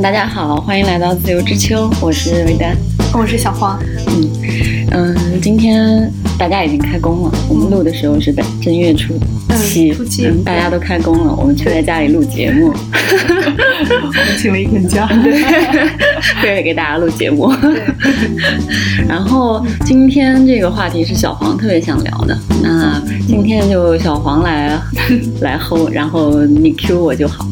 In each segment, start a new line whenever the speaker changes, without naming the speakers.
们大家好，欢迎来到自由之秋，我是维丹，
我是小黄。
嗯嗯，今天大家已经开工了，我们录的时候是在正月初七，
初七。
大家都开工了，我们却在家里录节目，
我 们请了一天假，
对，为了给大家录节目。然后今天这个话题是小黄特别想聊的，那今天就小黄来来 hold，然后你 Q 我就好。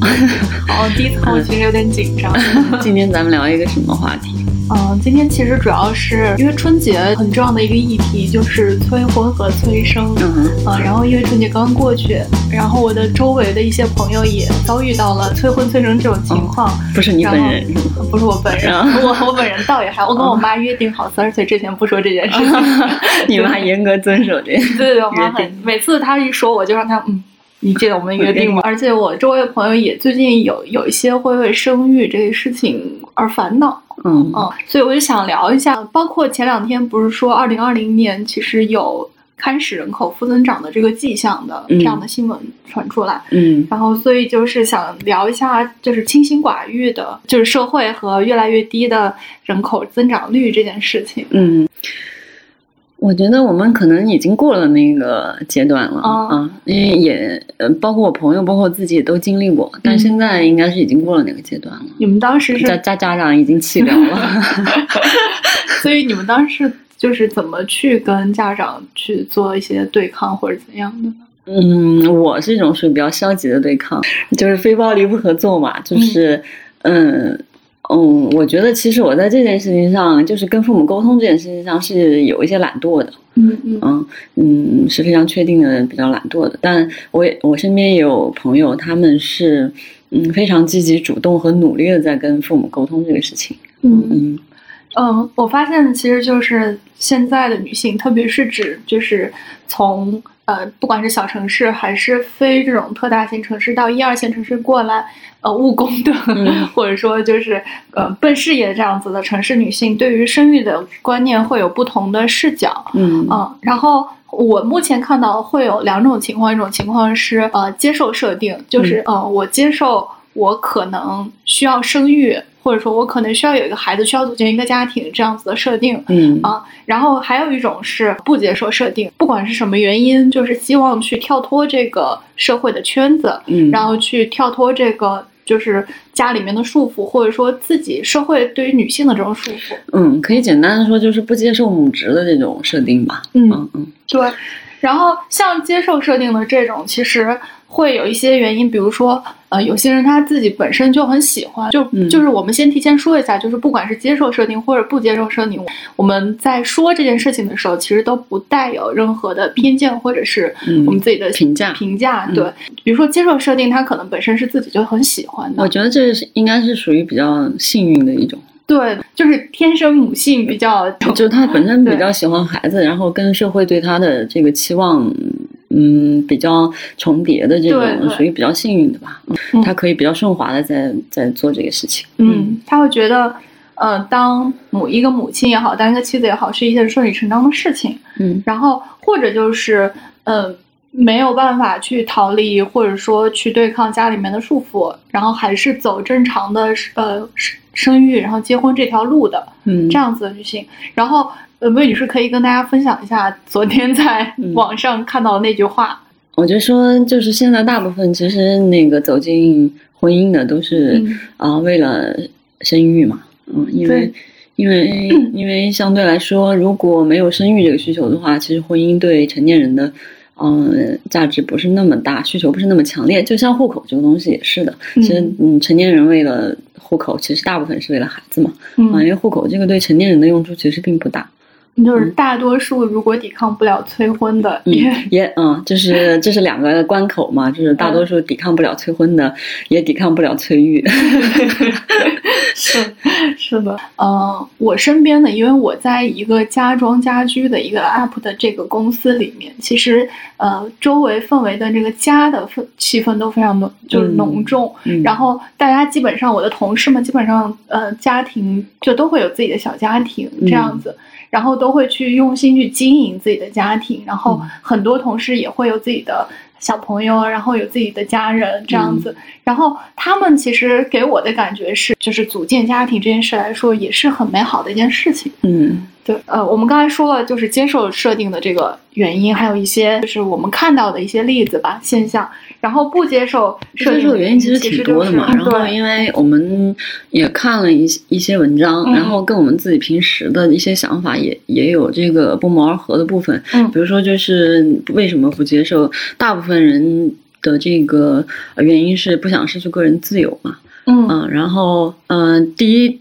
好，第一次我其实有点紧张。
今天咱们聊一个什么话题？
嗯，今天其实主要是因为春节很重要的一个议题就是催婚和催生。
嗯
啊，然后因为春节刚刚过去，然后我的周围的一些朋友也遭遇到了催婚催生这种情况。
不是你本人？
不是我本人，我我本人倒也还，我跟我妈约定好三十岁之前不说这件事情。
你妈严格遵守这
对对对，我妈很每次她一说，我就让她嗯。你记得我们约定吗？而且我周围的朋友也最近有有一些会为生育这个事情而烦恼，
嗯
嗯，所以我就想聊一下，包括前两天不是说二零二零年其实有开始人口负增长的这个迹象的这样的新闻传出来，
嗯，
然后所以就是想聊一下，就是清心寡欲的，就是社会和越来越低的人口增长率这件事情，
嗯。我觉得我们可能已经过了那个阶段了啊，因为也呃，包括我朋友，包括自己都经历过，但现在应该是已经过了那个阶段了。
你们当时是
家家家长已经弃掉了，
所以你们当时就是怎么去跟家长去做一些对抗或者怎样的呢？
嗯，我是一种属于比较消极的对抗，就是非暴力不合作嘛，就是嗯。嗯，我觉得其实我在这件事情上，就是跟父母沟通这件事情上是有一些懒惰的。
嗯嗯
嗯是非常确定的，比较懒惰的。但我也我身边也有朋友，他们是嗯非常积极主动和努力的在跟父母沟通这个事情。
嗯嗯嗯，我发现其实就是现在的女性，特别是指就是从。呃，不管是小城市还是非这种特大型城市，到一二线城市过来，呃，务工的，或者说就是呃奔事业这样子的城市女性，对于生育的观念会有不同的视角。
嗯
嗯，然后我目前看到会有两种情况，一种情况是呃接受设定，就是呃我接受我可能需要生育。或者说我可能需要有一个孩子，需要组建一个家庭这样子的设定，
嗯
啊，然后还有一种是不接受设定，不管是什么原因，就是希望去跳脱这个社会的圈子，
嗯，
然后去跳脱这个就是家里面的束缚，或者说自己社会对于女性的这种束缚，
嗯，可以简单的说就是不接受母职的这种设定吧，
嗯
嗯，
对，然后像接受设定的这种，其实。会有一些原因，比如说，呃，有些人他自己本身就很喜欢，就就是我们先提前说一下，就是不管是接受设定或者不接受设定，我们在说这件事情的时候，其实都不带有任何的偏见或者是我们自己的
评价
评价。对，比如说接受设定，他可能本身是自己就很喜欢的。
我觉得这是应该是属于比较幸运的一种。
对，就是天生母性比较，
就是他本身比较喜欢孩子，然后跟社会对他的这个期望。嗯，比较重叠的这种，属于比较幸运的吧。嗯，他可以比较顺滑的在在做这个事情。
嗯，他会觉得，呃，当母一个母亲也好，当一个妻子也好，是一件顺理成章的事情。
嗯，
然后或者就是，呃，没有办法去逃离，或者说去对抗家里面的束缚，然后还是走正常的呃生生育，然后结婚这条路的，
嗯，
这样子的女性，然后。呃，魏女士可以跟大家分享一下昨天在网上看到的那句话。
我就说，就是现在大部分其实那个走进婚姻的都是啊为了生育嘛，嗯，因为因为 因为相对来说，如果没有生育这个需求的话，其实婚姻对成年人的嗯价值不是那么大，需求不是那么强烈。就像户口这个东西也是的，其实嗯成年人为了户口，其实大部分是为了孩子嘛，啊，因为户口这个对成年人的用处其实并不大。
就是大多数如果抵抗不了催婚的，也
也嗯，就是这是两个关口嘛，就是大多数抵抗不了催婚的，也抵抗不了催育。
是是的，嗯，我身边的，因为我在一个家装家居的一个 app 的这个公司里面，其实呃，周围氛围的这个家的氛气氛都非常的，就是浓重。然后大家基本上，我的同事们基本上呃，家庭就都会有自己的小家庭这样子。然后都会去用心去经营自己的家庭，然后很多同事也会有自己的小朋友，然后有自己的家人这样子，然后他们其实给我的感觉是，就是组建家庭这件事来说，也是很美好的一件事情。
嗯。
对，呃，我们刚才说了，就是接受设定的这个原因，还有一些就是我们看到的一些例子吧现象。然后不接受设定
的原因其实挺多的嘛。然后因为我们也看了一一些文章，然后跟我们自己平时的一些想法也也有这个不谋而合的部分。
嗯，
比如说就是为什么不接受？大部分人的这个原因是不想失去个人自由嘛。
嗯，
然后嗯，第一。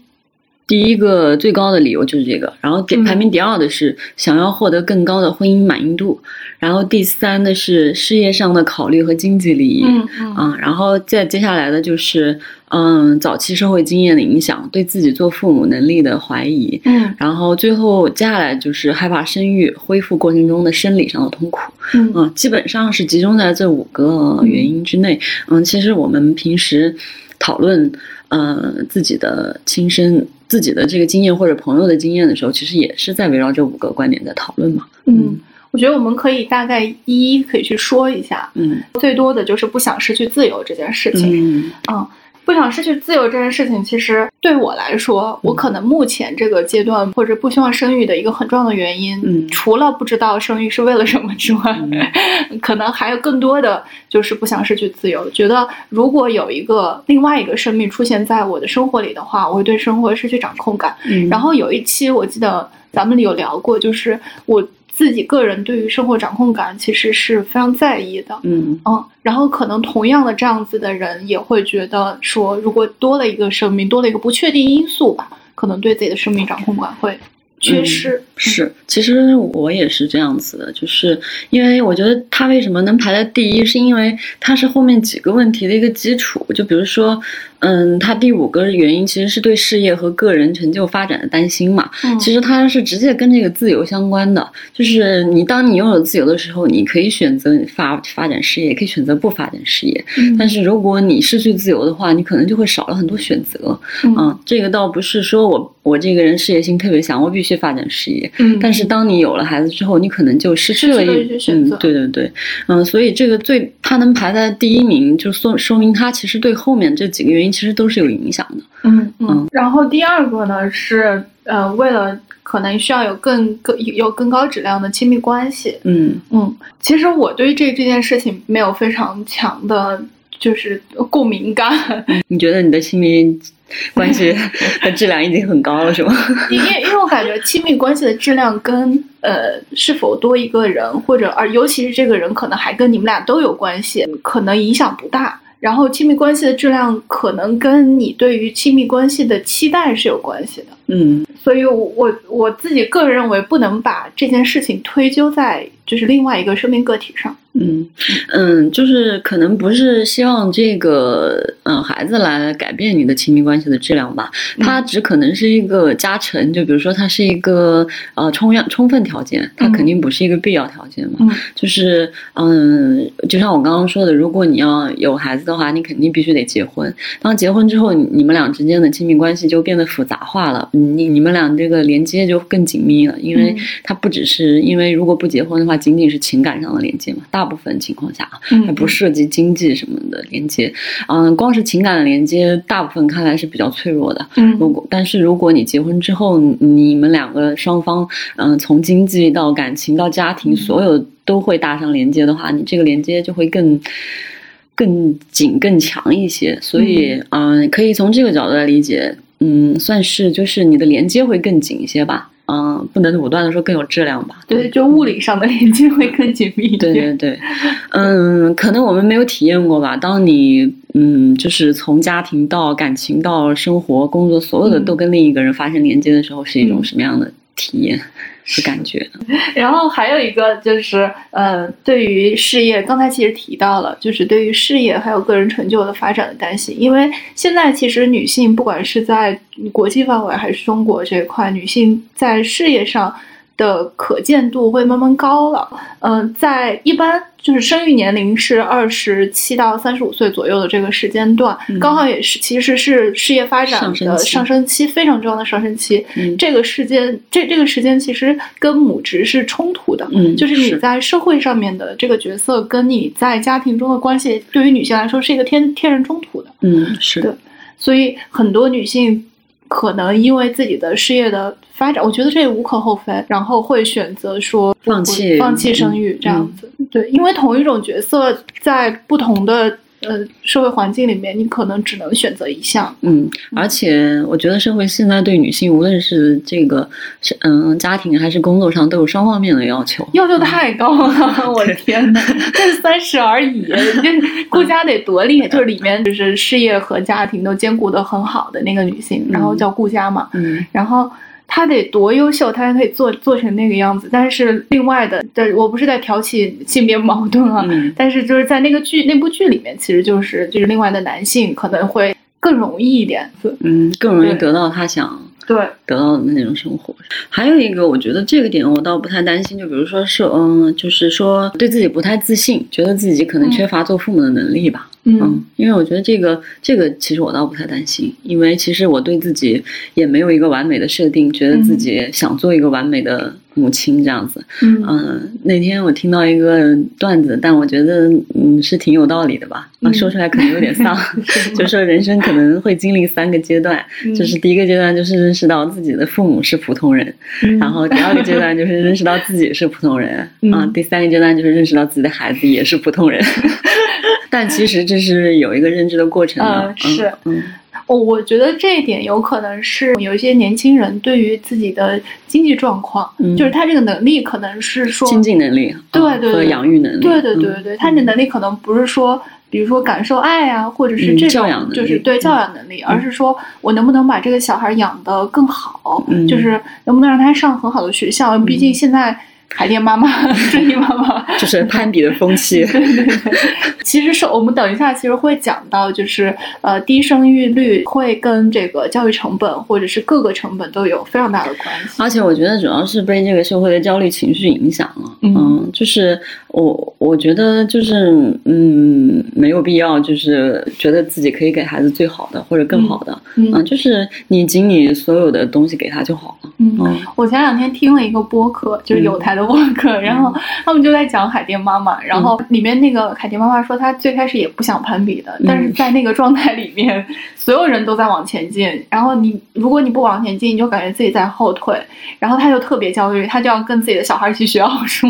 第一个最高的理由就是这个，然后排名第二的是想要获得更高的婚姻满意度，然后第三的是事业上的考虑和经济利益，
嗯嗯，
啊，然后再接下来的就是嗯早期社会经验的影响，对自己做父母能力的怀疑，
嗯，
然后最后接下来就是害怕生育恢复过程中的生理上的痛苦，
嗯，
基本上是集中在这五个原因之内，嗯，其实我们平时讨论呃自己的亲身。自己的这个经验或者朋友的经验的时候，其实也是在围绕这五个观点在讨论嘛。
嗯，我觉得我们可以大概一一可以去说一下。
嗯，
最多的就是不想失去自由这件事情。嗯。不想失去自由这件事情，其实对我来说，我可能目前这个阶段或者不希望生育的一个很重要的原因，嗯除了不知道生育是为了什么之外，可能还有更多的就是不想失去自由。觉得如果有一个另外一个生命出现在我的生活里的话，我会对生活失去掌控感。嗯然后有一期我记得咱们有聊过，就是我。自己个人对于生活掌控感其实是非常在意的，
嗯。
嗯，然后可能同样的这样子的人也会觉得说，如果多了一个生命，多了一个不确定因素吧，可能对自己的生命掌控感会。缺失
是，其实我也是这样子的，就是因为我觉得他为什么能排在第一，是因为他是后面几个问题的一个基础。就比如说，嗯，他第五个原因其实是对事业和个人成就发展的担心嘛。
嗯，
其实他是直接跟这个自由相关的。就是你当你拥有自由的时候，你可以选择发发展事业，也可以选择不发展事业。
嗯，
但是如果你失去自由的话，你可能就会少了很多选择。
嗯，
这个倒不是说我我这个人事业心特别强，我必须。发展事业，
嗯，
但是当你有了孩子之后，你可能就失去了
一些选择。
对对对，嗯，所以这个最他能排在第一名，就说说明他其实对后面这几个原因其实都是有影响的。
嗯嗯。然后第二个呢是呃，为了可能需要有更更有更高质量的亲密关系。
嗯
嗯，其实我对这这件事情没有非常强的，就是共鸣感。
你觉得你的亲密？关系的质量已经很高了，是吗？
因为因为我感觉亲密关系的质量跟呃是否多一个人，或者而尤其是这个人可能还跟你们俩都有关系，可能影响不大。然后亲密关系的质量可能跟你对于亲密关系的期待是有关系的。
嗯，
所以我我自己个人认为，不能把这件事情推究在就是另外一个生命个体上。
嗯嗯，就是可能不是希望这个嗯孩子来改变你的亲密关系的质量吧，它只可能是一个加成。就比如说，它是一个呃充要充分条件，它肯定不是一个必要条件嘛。
嗯，
就是嗯，就像我刚刚说的，如果你要有孩子的话，你肯定必须得结婚。当结婚之后，你们俩之间的亲密关系就变得复杂化了，你你们俩这个连接就更紧密了，因为它不只是因为如果不结婚的话，仅仅是情感上的连接嘛，大。部分情况下啊，还不涉及经济什么的连接，嗯，光是情感的连接，大部分看来是比较脆弱的。
嗯，
如果但是如果你结婚之后，你们两个双方，嗯，从经济到感情到家庭，所有都会搭上连接的话，你这个连接就会更更紧、更强一些。所以，嗯，可以从这个角度来理解，嗯，算是就是你的连接会更紧一些吧。嗯，不能武断的说更有质量吧？
对，就物理上的连接会更紧密一
点。对对对，嗯，可能我们没有体验过吧。当你嗯，就是从家庭到感情到生活、工作，所有的都跟另一个人发生连接的时候，是一种什么样的体验？的感觉，
然后还有一个就是，呃，对于事业，刚才其实提到了，就是对于事业还有个人成就的发展的担心，因为现在其实女性不管是在国际范围还是中国这一块，女性在事业上的可见度会慢慢高了。嗯，在一般就是生育年龄是二十七到三十五岁左右的这个时间段，刚好也是其实是事业发展的上升期，非常重要的上升期。这个时间，这这个时间其实跟母职是冲突的，嗯就是你在社会上面的这个角色，跟你在家庭中的关系，对于女性来说是一个天天然冲突的。
嗯，是
的，所以很多女性。可能因为自己的事业的发展，我觉得这也无可厚非，然后会选择说
放弃
放弃生育这样子。对，因为同一种角色在不同的。呃，社会环境里面，你可能只能选择一项。
嗯，而且我觉得社会现在对女性，无论是这个是嗯家庭还是工作上，都有双方面的要求。
要求太高了，我的天呐，这三十而已，这顾家得多厉害？就是里面就是事业和家庭都兼顾的很好的那个女性，然后叫顾家嘛。嗯，然后。他得多优秀，他才可以做做成那个样子。但是另外的，这我不是在挑起性别矛盾啊。但是就是在那个剧那部剧里面，其实就是就是另外的男性可能会更容易一点，
嗯，更容易得到他想。
对，
得到的那种生活。还有一个，我觉得这个点我倒不太担心。就比如说是，嗯，就是说对自己不太自信，觉得自己可能缺乏做父母的能力吧。嗯，因为我觉得这个这个其实我倒不太担心，因为其实我对自己也没有一个完美的设定，觉得自己想做一个完美的。母亲这样子，嗯，那天我听到一个段子，但我觉得嗯是挺有道理的吧。啊，说出来可能有点丧，就说人生可能会经历三个阶段，就是第一个阶段就是认识到自己的父母是普通人，然后第二个阶段就是认识到自己是普通人，啊，第三个阶段就是认识到自己的孩子也是普通人。但其实这是有一个认知的过程的，
是，嗯。我我觉得这一点有可能是有一些年轻人对于自己的经济状况，就是他这个能力可能是说
经济能力，
对对
和养育能力，
对对对对对，他的能力可能不是说，比如说感受爱啊，或者是这种就是对教养能力，而是说我能不能把这个小孩养得更好，就是能不能让他上很好的学校，毕竟现在。海淀妈妈，顺义妈妈，
就是攀比的风气。
对对对，其实是我们等一下其实会讲到，就是呃低生育率会跟这个教育成本或者是各个成本都有非常大的关系。
而且我觉得主要是被这个社会的焦虑情绪影响了。嗯，就是我我觉得就是嗯没有必要就是觉得自己可以给孩子最好的或者更好的。嗯，就是你尽你所有的东西给他就好了。
嗯，我前两天听了一个播客，就是有台。的播客，然后他们就在讲海淀妈妈，然后里面那个海淀妈妈说，她最开始也不想攀比的，但是在那个状态里面，所有人都在往前进，然后你如果你不往前进，你就感觉自己在后退，然后他就特别焦虑，他就要跟自己的小孩去学奥数，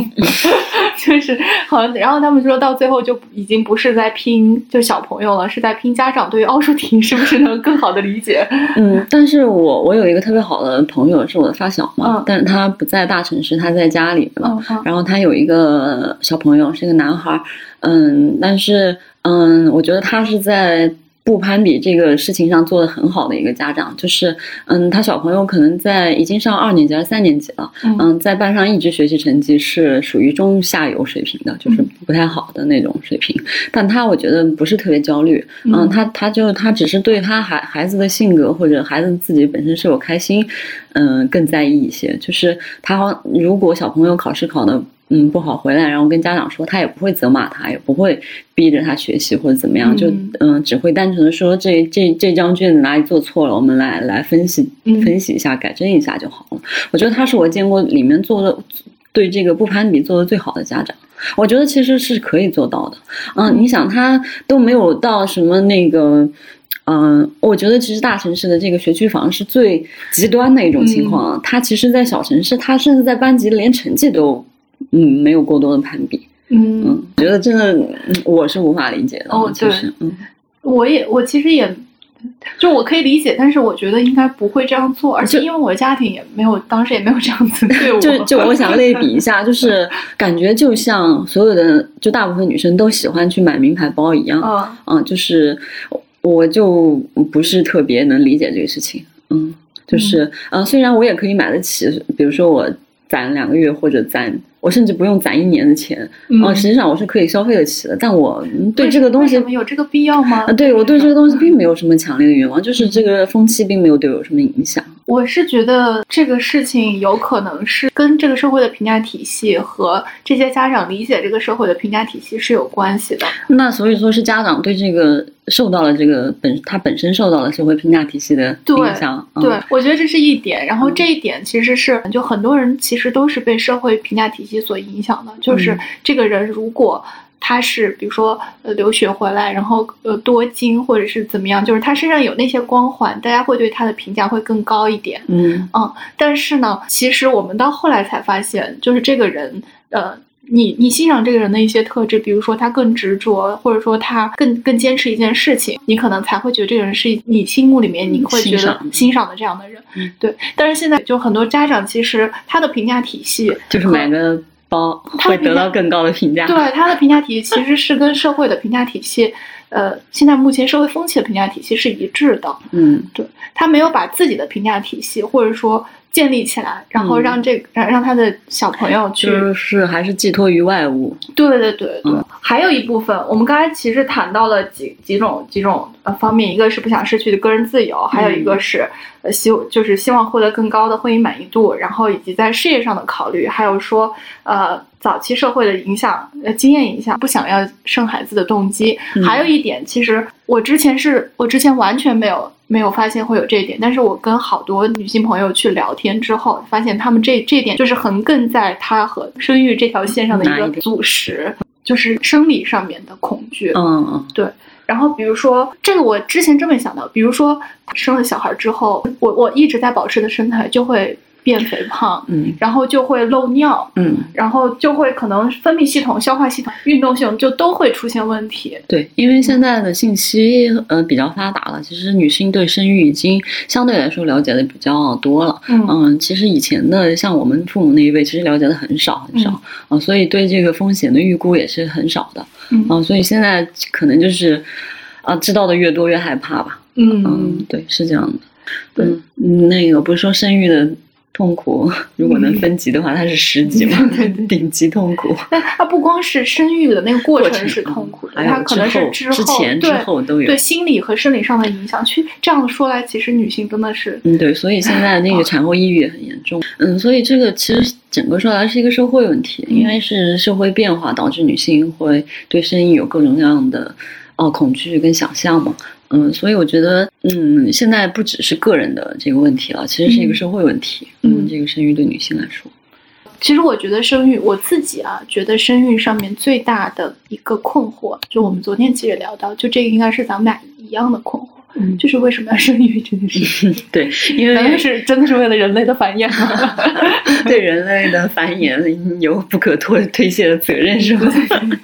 就是好，然后他们说到最后就已经不是在拼就小朋友了，是在拼家长对于奥数题是不是能更好的理解。
嗯，但是我我有一个特别好的朋友是我的发小嘛，但是他不在大城市，他在家里。了，然后他有一个小朋友，是一个男孩，嗯，但是，嗯，我觉得他是在。不攀比这个事情上做的很好的一个家长，就是，嗯，他小朋友可能在已经上二年级还是三年级了，嗯，在班上一直学习成绩是属于中下游水平的，就是不太好的那种水平。但他我觉得不是特别焦虑，嗯，他他就他只是对他孩孩子的性格或者孩子自己本身是否开心，嗯，更在意一些。就是他如果小朋友考试考的。嗯，不好回来，然后跟家长说，他也不会责骂他，也不会逼着他学习或者怎么样，就嗯，只会单纯的说这这这张卷子哪里做错了，我们来来分析分析一下，改正一下就好了。我觉得他是我见过里面做的对这个不攀比做的最好的家长。我觉得其实是可以做到的。嗯，你想他都没有到什么那个，嗯，我觉得其实大城市的这个学区房是最极端的一种情况。他其实，在小城市，他甚至在班级连成绩都。嗯，没有过多的攀比。嗯嗯，觉得真的我是无法理解的。哦，对，嗯，
我也我其实也，就我可以理解，但是我觉得应该不会这样做，而且因为我的家庭也没有，当时也没有这样子 对我。
就就我想类比一下，就是 感觉就像所有的，就大部分女生都喜欢去买名牌包一样。啊，嗯，就是我就不是特别能理解这个事情。嗯，就是啊，虽然我也可以买得起，比如说我。攒两个月或者攒，我甚至不用攒一年的钱，嗯，实际上我是可以消费得起的。但我对这个东西
有这个必要吗？
啊，对我对这个东西并没有什么强烈的愿望，就是这个风气并没有对我有什么影响。
我是觉得这个事情有可能是跟这个社会的评价体系和这些家长理解这个社会的评价体系是有关系的。
那所以说是家长对这个受到了这个本他本身受到了社会评价体系的影响。
对，我觉得这是一点。然后这一点其实是就很多人其实都是被社会评价体系所影响的，就是这个人如果。他是比如说呃留学回来，然后呃多金或者是怎么样，就是他身上有那些光环，大家会对他的评价会更高一点。
嗯
嗯，但是呢，其实我们到后来才发现，就是这个人呃，你你欣赏这个人的一些特质，比如说他更执着，或者说他更更坚持一件事情，你可能才会觉得这个人是你心目里面你会觉得欣赏的这样的人。对，但是现在就很多家长其实他的评价体系
就是买个。包会得到更高的评价。
对他的评价体系其实是跟社会的评价体系，呃，现在目前社会风气的评价体系是一致的。
嗯，
对他没有把自己的评价体系或者说建立起来，然后让这让让他的小朋友去，
就是还是寄托于外物。
对对对对，还有一部分，我们刚才其实谈到了几几种几种呃方面，一个是不想失去的个人自由，还有一个是。呃，希就是希望获得更高的婚姻满意度，然后以及在事业上的考虑，还有说，呃，早期社会的影响，呃，经验影响，不想要生孩子的动机。还有一点，其实我之前是我之前完全没有没有发现会有这一点，但是我跟好多女性朋友去聊天之后，发现她们这这点就是横亘在她和生育这条线上的一个阻石，就是生理上面的恐惧。
嗯嗯，
对。然后，比如说这个，我之前真没想到。比如说，生了小孩之后，我我一直在保持的身材就会变肥胖，
嗯，
然后就会漏尿，
嗯，
然后就会可能分泌系统、消化系统、运动系统就都会出现问题。
对，因为现在的信息呃比较发达了，其实女性对生育已经相对来说了解的比较多了。嗯，其实以前的像我们父母那一辈，其实了解的很少很少啊，所以对这个风险的预估也是很少的。嗯，所以现在可能就是，啊，知道的越多越害怕吧。
嗯
嗯，对，是这样的。
对，
那个不是说生育的。痛苦，如果能分级的话，它是十级嘛？顶级痛苦。
但它不光是生育的那个过程是痛苦的，它可能是
之前、之后都有
对心理和生理上的影响。去这样说来，其实女性真的是
嗯，对，所以现在那个产后抑郁也很严重。嗯，所以这个其实整个说来是一个社会问题，因为是社会变化导致女性会对生育有各种各样的哦恐惧跟想象嘛。嗯，所以我觉得，嗯，现在不只是个人的这个问题了，其实是一个社会问题。嗯，这个生育对女性来说，
其实我觉得生育，我自己啊，觉得生育上面最大的一个困惑，就我们昨天其实聊到，就这个应该是咱们俩一样的困惑，嗯，就是为什么要生育这件事情？
对，因为
是真的是为了人类的繁衍，
对人类的繁衍有不可脱推卸的责任，是吧？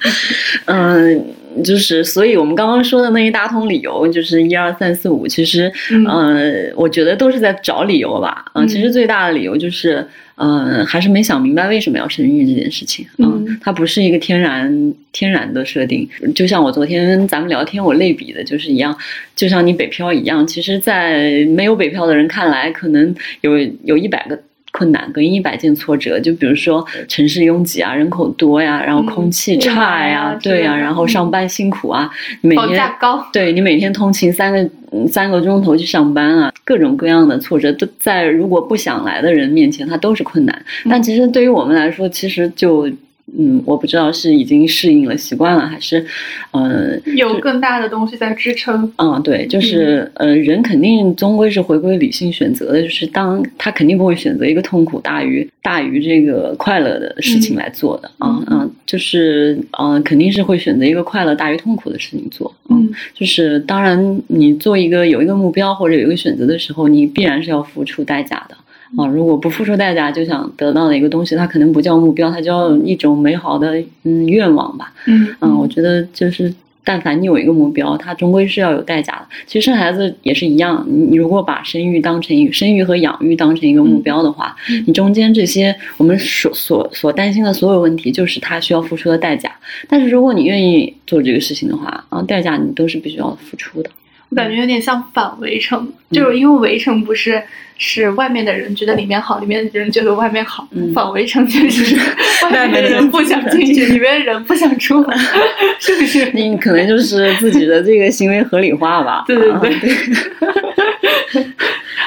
嗯。就是，所以我们刚刚说的那一大通理由，就是一二三四五，其实，嗯，我觉得都是在找理由吧。嗯，其实最大的理由就是，嗯，还是没想明白为什么要生育这件事情。嗯，它不是一个天然天然的设定。就像我昨天咱们聊天，我类比的就是一样，就像你北漂一样，其实，在没有北漂的人看来，可能有有一百个。困难跟一百件挫折，就比如说城市拥挤啊，人口多呀，然后空气差呀，对呀，然后上班辛苦啊，每天
高，
对你每天通勤三个三个钟头去上班啊，各种各样的挫折都在如果不想来的人面前，它都是困难。但其实对于我们来说，其实就。嗯，我不知道是已经适应了、习惯了，还是，呃，
有更大的东西在支撑。
嗯，对，就是呃，人肯定终归是回归理性选择的，就是当他肯定不会选择一个痛苦大于大于这个快乐的事情来做的啊啊，就是嗯，肯定是会选择一个快乐大于痛苦的事情做。嗯，就是当然，你做一个有一个目标或者有一个选择的时候，你必然是要付出代价的。啊，如果不付出代价就想得到的一个东西，它可能不叫目标，它叫一种美好的嗯愿望吧。
嗯
嗯，我觉得就是，但凡你有一个目标，它终归是要有代价的。其实生孩子也是一样，你如果把生育当成生育和养育当成一个目标的话，你中间这些我们所所所担心的所有问题，就是他需要付出的代价。但是如果你愿意做这个事情的话，啊，代价你都是必须要付出的。
我感觉有点像反围城，就是因为围城不是。是外面的人觉得里面好，里面的人觉得外面好，反围城就是 外面的人不想进去，里面人不想出来，是不是？
你可能就是自己的这个行为合理化吧？
对对对。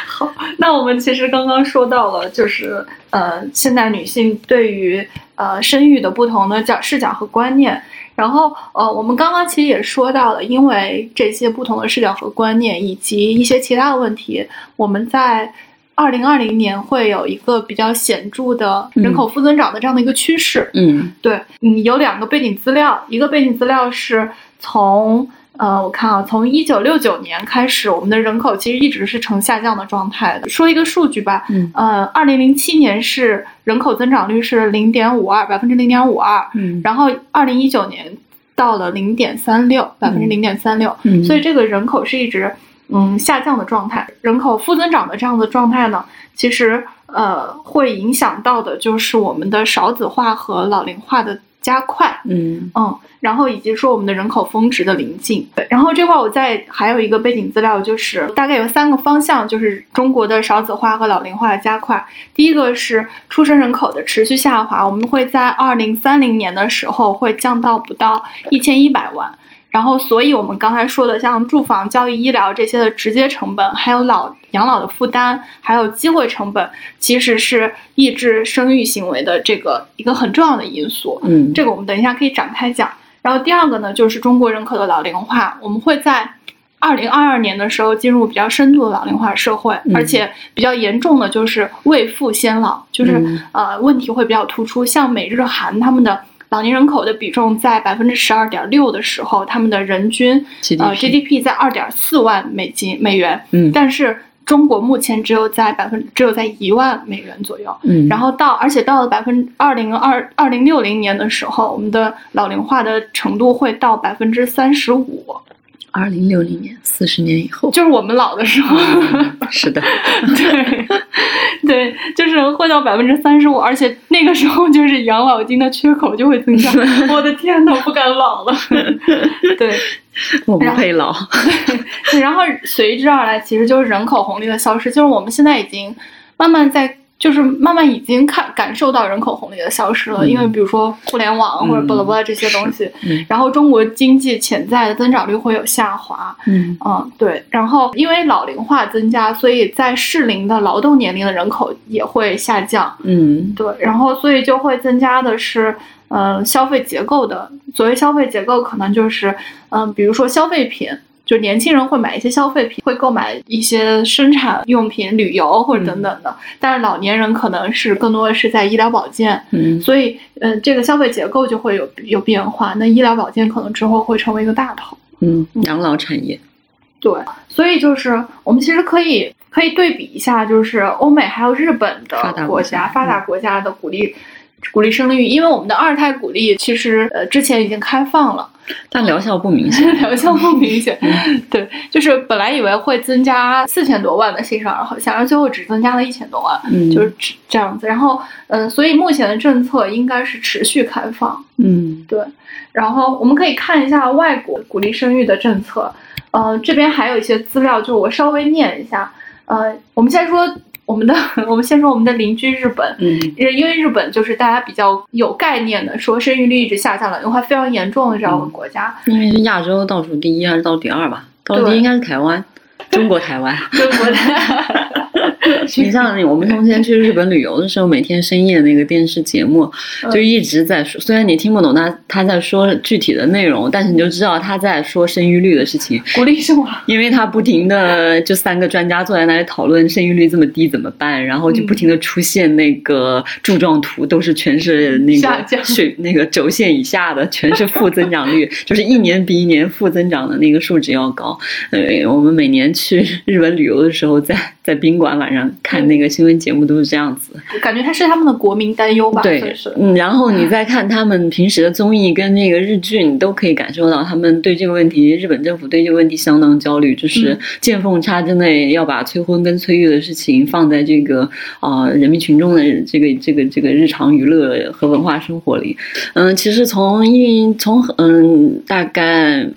好，那我们其实刚刚说到了，就是呃，现代女性对于呃生育的不同的角视角和观念。然后呃，我们刚刚其实也说到了，因为这些不同的视角和观念，以及一些其他的问题，我们在二零二零年会有一个比较显著的人口负增长的这样的一个趋势。
嗯，
对，嗯，有两个背景资料，一个背景资料是从。呃，我看啊，从一九六九年开始，我们的人口其实一直是呈下降的状态的。说一个数据吧，
嗯，
呃，二零零七年是人口增长率是零点五二，百分之零点五二，
嗯，
然后二零一九年到了零点三六，百分之零点三六，
嗯，
所以这个人口是一直嗯下降的状态。人口负增长的这样的状态呢，其实呃会影响到的就是我们的少子化和老龄化的。加快，
嗯
嗯，然后以及说我们的人口峰值的临近，对，然后这块我再还有一个背景资料，就是大概有三个方向，就是中国的少子化和老龄化的加快。第一个是出生人口的持续下滑，我们会在二零三零年的时候会降到不到一千一百万。然后，所以我们刚才说的，像住房、教育、医疗这些的直接成本，还有老养老的负担，还有机会成本，其实是抑制生育行为的这个一个很重要的因素。
嗯，
这个我们等一下可以展开讲。然后第二个呢，就是中国人口的老龄化，我们会在二零二二年的时候进入比较深度的老龄化社会，而且比较严重的就是未富先老，就是呃问题会比较突出，像美日韩他们的。老年人口的比重在百分之十二点六的时候，他们的人均呃 GDP 在二点四万美金美元，
嗯，
但是中国目前只有在百分只有在一万美元左右，
嗯，
然后到而且到了百分二零二二零六零年的时候，我们的老龄化的程度会到百分之三十五。
二零六零年，四十年以后，
就是我们老的时候。
是的，
对，对，就是能会到百分之三十五，而且那个时候就是养老金的缺口就会增加。我的天呐，不敢老了。对，
我不配老。
对，然后随之而来，其实就是人口红利的消失，就是我们现在已经慢慢在。就是慢慢已经看感受到人口红利的消失了，因为比如说互联网或者巴拉巴拉这些东西，然后中国经济潜在的增长率会有下滑，
嗯。
嗯对，然后因为老龄化增加，所以在适龄的劳动年龄的人口也会下降，
嗯。
对，然后所以就会增加的是呃消费结构的，所谓消费结构可能就是嗯比如说消费品。就年轻人会买一些消费品，会购买一些生产用品、旅游或者等等的，但是老年人可能是更多的是在医疗保健，
嗯，
所以呃，这个消费结构就会有有变化。那医疗保健可能之后会成为一个大头，
嗯，养老产业，
对，所以就是我们其实可以可以对比一下，就是欧美还有日本的国家发达国家的鼓励。鼓励生育，因为我们的二胎鼓励其实呃之前已经开放了，
但疗效不明显，
疗效不明显。对，就是本来以为会增加四千多万的新生儿，好像最后只增加了一千多万，就是这样子。然后嗯，所以目前的政策应该是持续开放。
嗯，
对。然后我们可以看一下外国鼓励生育的政策，呃，这边还有一些资料，就我稍微念一下。呃，我们先说。我们的，我们先说我们的邻居日本，
嗯，
因为日本就是大家比较有概念的，说生育率一直下降了，文化非常严重的这样的国家，
因为是亚洲倒数第一还是倒数第二吧？倒数第一应该是台湾，中国台湾，
中国台。
你像我们从前去日本旅游的时候，每天深夜那个电视节目就一直在说，虽然你听不懂他他在说具体的内容，但是你就知道他在说生育率的事情，
鼓励生娃，
因为他不停的就三个专家坐在那里讨论生育率这么低怎么办，然后就不停的出现那个柱状图，都是全是那个水那个轴线以下的，全是负增长率，就是一年比一年负增长的那个数值要高。呃，我们每年去日本旅游的时候，在在宾馆晚上看那个新闻节目都是这样子，
感觉他是他们的国民担忧吧？
对，嗯，然后你再看他们平时的综艺跟那个日剧，你都可以感受到他们对这个问题，日本政府对这个问题相当焦虑，就是见缝插针的要把催婚跟催育的事情放在这个啊人民群众的这个这个这个日常娱乐和文化生活里。嗯，其实从一从嗯大概。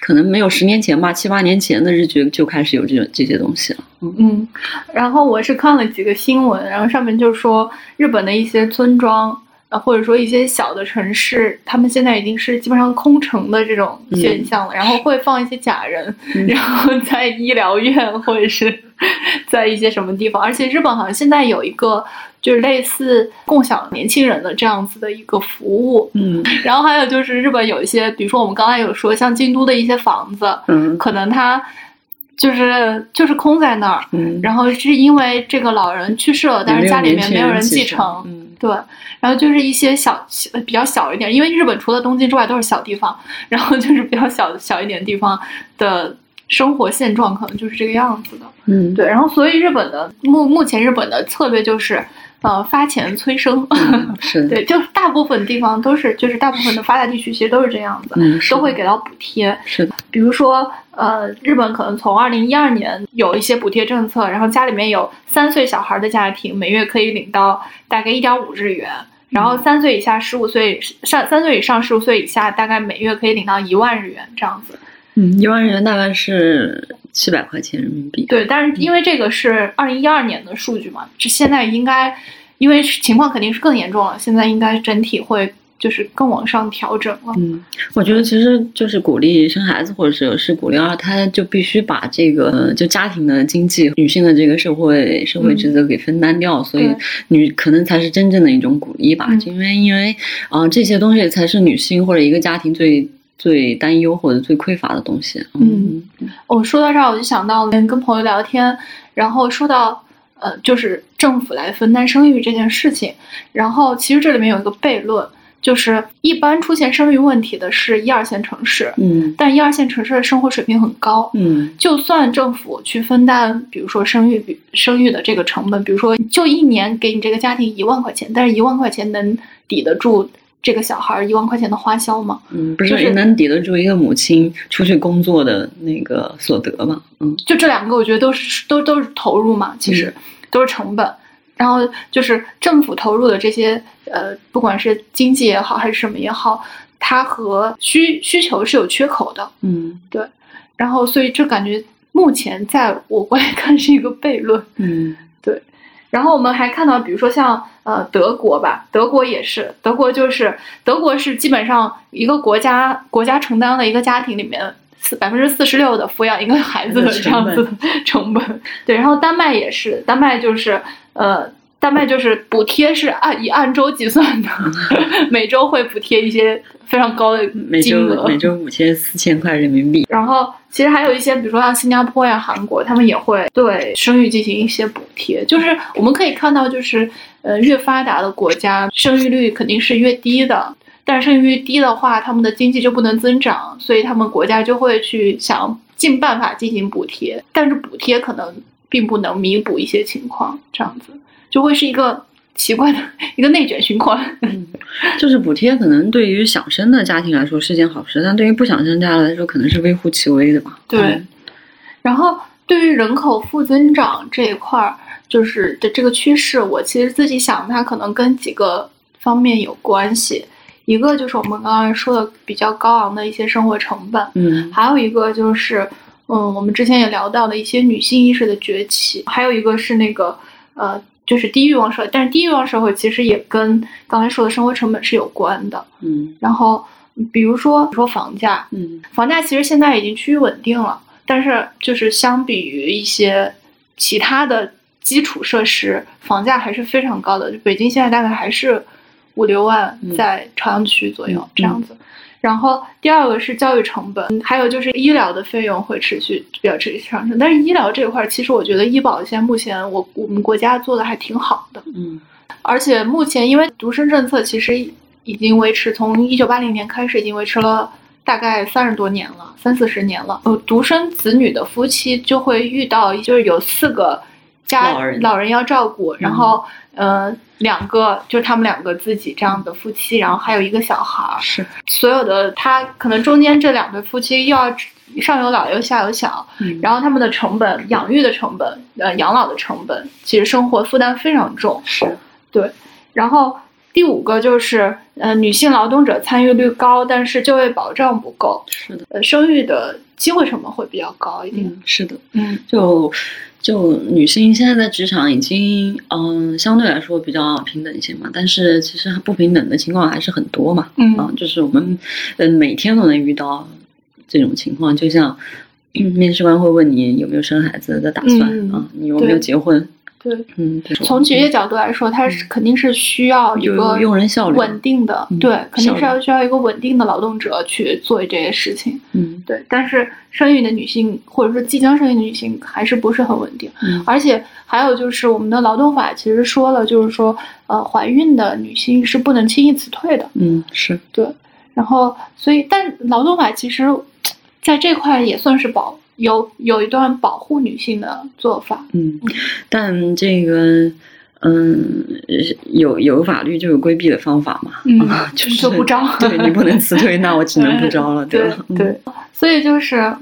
可能没有十年前吧，七八年前的日剧就开始有这种这些东西了。
嗯，然后我是看了几个新闻，然后上面就说日本的一些村庄，啊，或者说一些小的城市，他们现在已经是基本上空城的这种现象了。然后会放一些假人，然后在医疗院或者是 在一些什么地方。而且日本好像现在有一个就是类似共享年轻人的这样子的一个服务。
嗯，
然后还有就是日本有一些，比如说我们刚才有说，像京都的一些房子，
嗯，
可能它。就是就是空在那儿，
嗯，
然后是因为这个老人去世了，但是家里面没有人继承，
嗯，
对，然后就是一些小比较小一点，因为日本除了东京之外都是小地方，然后就是比较小小一点地方的生活现状可能就是这个样子的，
嗯，
对，然后所以日本的目目前日本的策略就是。呃，发钱催生，
是
对，就大部分地方都是，就是大部分的发达地区其实都是这样子，都会给到补贴。
是的，
比如说，呃，日本可能从二零一二年有一些补贴政策，然后家里面有三岁小孩的家庭，每月可以领到大概一点五日元，然后三岁以下十五岁上三岁以上十五岁以下，大概每月可以领到一万日元这样子。
嗯，一万日元大概是七百块钱人民币。
对，但是因为这个是二零一二年的数据嘛，这现在应该，因为情况肯定是更严重了，现在应该整体会就是更往上调整了。
嗯，我觉得其实就是鼓励生孩子，或者是是鼓励二胎，就必须把这个就家庭的经济、女性的这个社会社会职责给分担掉，所以女可能才是真正的一种鼓励吧。因为因为啊，这些东西才是女性或者一个家庭最。最担忧或者最匮乏的东西。
嗯，我说到这儿，我就想到跟跟朋友聊天，然后说到呃，就是政府来分担生育这件事情。然后其实这里面有一个悖论，就是一般出现生育问题的是一二线城市，
嗯，
但一二线城市的生活水平很高，
嗯，
就算政府去分担，比如说生育比生育的这个成本，比如说就一年给你这个家庭一万块钱，但是一万块钱能抵得住。这个小孩一万块钱的花销吗？
嗯，不是也能抵得住一个母亲出去工作的那个所得吗？嗯，
就这两个，我觉得都是都都是投入嘛，其实都是成本。然后就是政府投入的这些，呃，不管是经济也好还是什么也好，它和需需求是有缺口的。
嗯，
对。然后，所以这感觉目前在我国来看是一个悖论。
嗯，
对。然后我们还看到，比如说像呃德国吧，德国也是，德国就是德国是基本上一个国家国家承担了一个家庭里面四百分之四十六的抚养一个孩子的这样子的成本。对，然后丹麦也是，丹麦就是呃。丹麦就是补贴是按以按周计算的，每周会补贴一些非常高的金额，
每周五千四千块人民币。
然后其实还有一些，比如说像新加坡呀、韩国，他们也会对生育进行一些补贴。就是我们可以看到，就是呃，越发达的国家生育率肯定是越低的，但是生育率低的话，他们的经济就不能增长，所以他们国家就会去想尽办法进行补贴，但是补贴可能并不能弥补一些情况，这样子。就会是一个奇怪的 一个内卷循环，
就是补贴可能对于想生的家庭来说是件好事，但对于不想生家来说可能是微乎其微的吧。
对。然后对于人口负增长这一块儿，就是的这个趋势，我其实自己想，它可能跟几个方面有关系。一个就是我们刚刚说的比较高昂的一些生活成本，
嗯，
还有一个就是，嗯，我们之前也聊到的一些女性意识的崛起，还有一个是那个呃。就是低欲望社会，但是低欲望社会其实也跟刚才说的生活成本是有关的。
嗯，
然后比如说说房价，
嗯，
房价其实现在已经趋于稳定了，但是就是相比于一些其他的基础设施，房价还是非常高的。北京现在大概还是五六万在朝阳区左右这样子。然后第二个是教育成本，还有就是医疗的费用会持续比较持续上升。但是医疗这块，其实我觉得医保现在目前我我们国家做的还挺好的。
嗯，
而且目前因为独生政策其实已经维持，从一九八零年开始已经维持了大概三十多年了，三四十年了。呃，独生子女的夫妻就会遇到，就是有四个家老人要照顾，然后呃。两个就是他们两个自己这样的夫妻，然后还有一个小孩儿。
是
所有的他可能中间这两对夫妻又要上有老又下有小，然后他们的成本、养育的成本、呃养老的成本，其实生活负担非常重。
是
对。然后第五个就是呃女性劳动者参与率高，但是就业保障不够。
是的。
呃，生育的机会成本会比较高一点。
是的。
嗯。
就。就女性现在在职场已经嗯相对来说比较平等一些嘛，但是其实不平等的情况还是很多嘛。
嗯，
就是我们嗯每天都能遇到这种情况，就像 面试官会问你有没有生孩子的打算啊，你有没有结婚。
对，
嗯，
从企业角度来说，它是肯定是需要一个
用人效率
稳定的，对，肯定是要需要一个稳定的劳动者去做这些事情。
嗯，
对。但是生育的女性或者说即将生育的女性还是不是很稳定，而且还有就是我们的劳动法其实说了，就是说呃，怀孕的女性是不能轻易辞退的。
嗯，是
对。然后，所以，但劳动法其实在这块也算是保。有有一段保护女性的做法，
嗯，但这个，嗯，有有法律就有规避的方法嘛，
嗯，
就是
不招，
对你不能辞退，那我只能不招了，
对对，所以就是